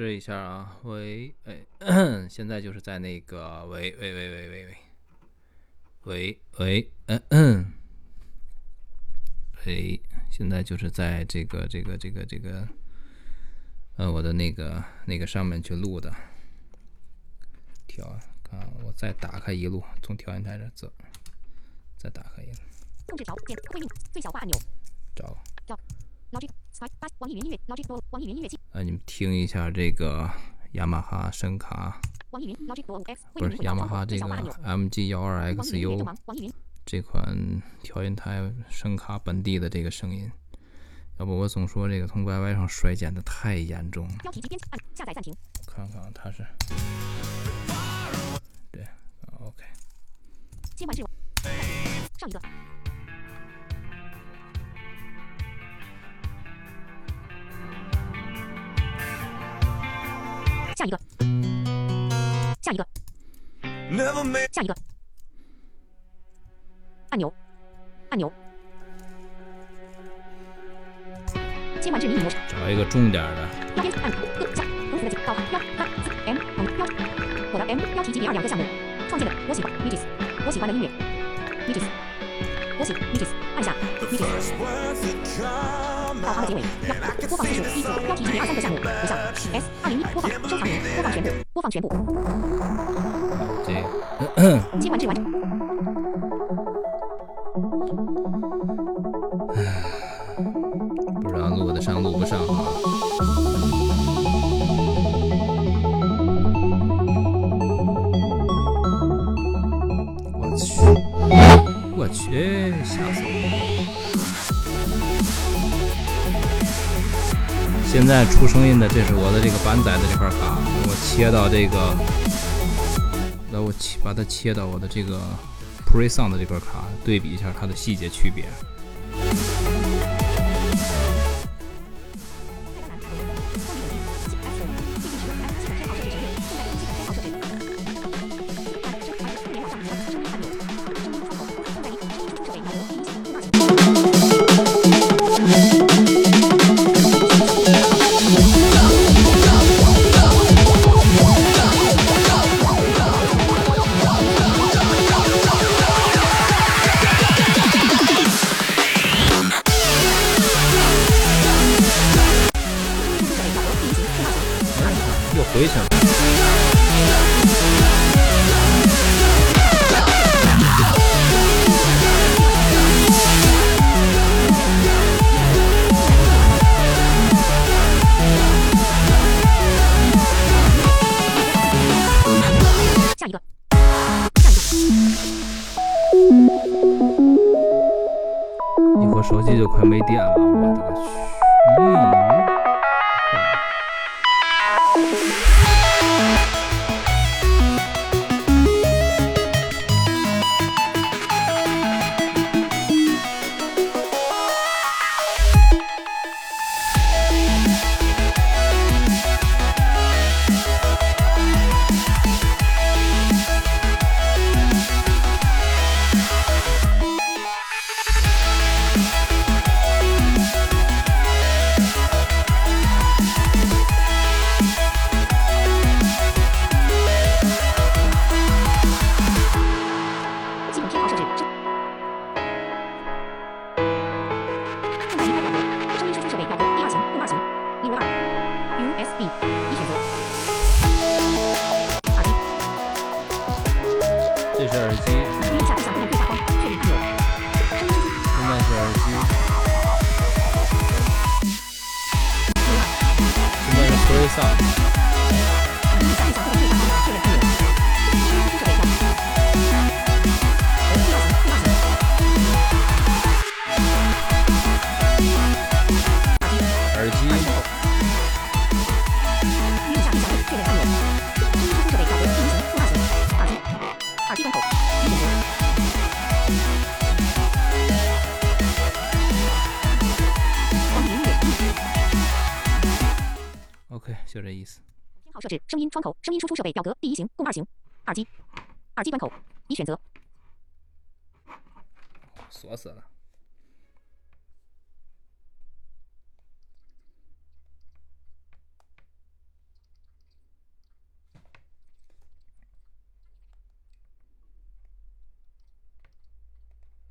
试一下啊，喂，哎，现在就是在那个，喂，喂，喂，喂，喂，喂，喂，嗯，嗯，喂，现在就是在这个，这个，这个，这个，呃，我的那个那个上面去录的，调，看，我再打开一路，从调音台这走，再打开一路，控制调变，会议最小化按钮，找，找，老 G，Spy，网易云音乐，老 G，网易云音乐器。啊，你们听一下这个雅马哈声卡。不是雅马哈这个 MG 幺二 XU 这款调音台声卡本地的这个声音。要不我总说这个从 YY 上衰减的太严重了。看看它是。对，OK。上一个。下一个，下一个，下一个，按钮，按钮，切换至迷你模式。找一个重点的。标边按个加横幅的导航标八 M 横标，我的 M 标题级别二两个项目，创建的我喜欢 m i d i s 我喜欢的音乐。M i d i s 我喜 m i d i s 按下 m i d i s 导航的结尾，播放次数一组，标题级别二三个项目，回向 S 二零一播放，收藏名，播放全部，播放全部。这，切换至完成。不知道录得上录不上啊？我去，我去，吓死我！现在出声音的，这是我的这个板载的这块卡，我切到这个，那我切把它切到我的这个 PreSound 的这块卡，对比一下它的细节区别。回去了。下一个，一会儿手机就快没电了，我的个去！b，你选择。耳机。这是耳机。按下，现在是耳机。现在是推上。OK，就这意思。偏好设置：声音窗口、声音输出设备表格第一行共二行。耳机，耳机端口已选择。锁死了。